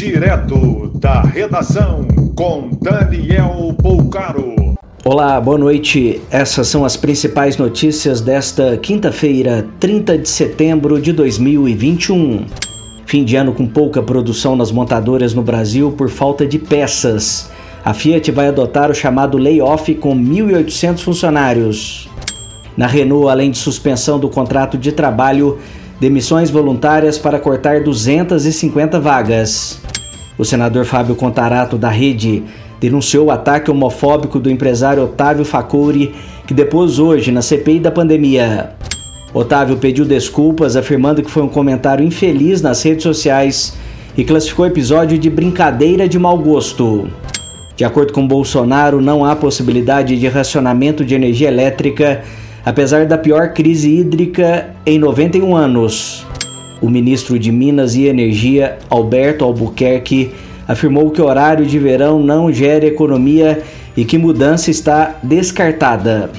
Direto da redação com Daniel Poucaro. Olá, boa noite. Essas são as principais notícias desta quinta-feira, 30 de setembro de 2021. Fim de ano com pouca produção nas montadoras no Brasil por falta de peças. A Fiat vai adotar o chamado layoff com 1.800 funcionários. Na Renault, além de suspensão do contrato de trabalho, demissões voluntárias para cortar 250 vagas. O senador Fábio Contarato, da Rede, denunciou o ataque homofóbico do empresário Otávio Facuri, que depôs hoje na CPI da pandemia. Otávio pediu desculpas, afirmando que foi um comentário infeliz nas redes sociais e classificou o episódio de brincadeira de mau gosto. De acordo com Bolsonaro, não há possibilidade de racionamento de energia elétrica, apesar da pior crise hídrica em 91 anos. O ministro de Minas e Energia, Alberto Albuquerque, afirmou que o horário de verão não gera economia e que mudança está descartada.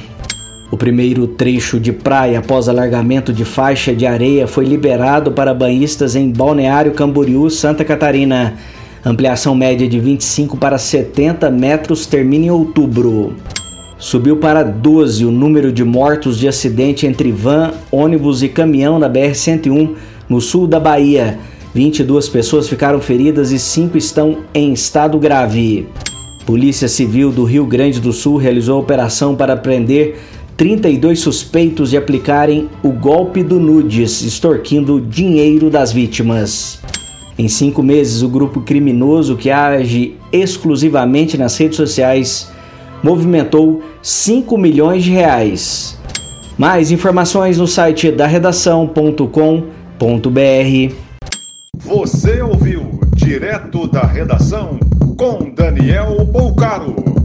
O primeiro trecho de praia após alargamento de faixa de areia foi liberado para banhistas em Balneário Camboriú, Santa Catarina. Ampliação média de 25 para 70 metros termina em outubro. Subiu para 12 o número de mortos de acidente entre van, ônibus e caminhão na BR-101, no sul da Bahia. 22 pessoas ficaram feridas e 5 estão em estado grave. Polícia Civil do Rio Grande do Sul realizou operação para prender 32 suspeitos de aplicarem o golpe do nudes, extorquindo dinheiro das vítimas. Em cinco meses, o grupo criminoso que age exclusivamente nas redes sociais movimentou 5 milhões de reais. Mais informações no site da redação.com.br. Você ouviu direto da redação com Daniel Bolcaro.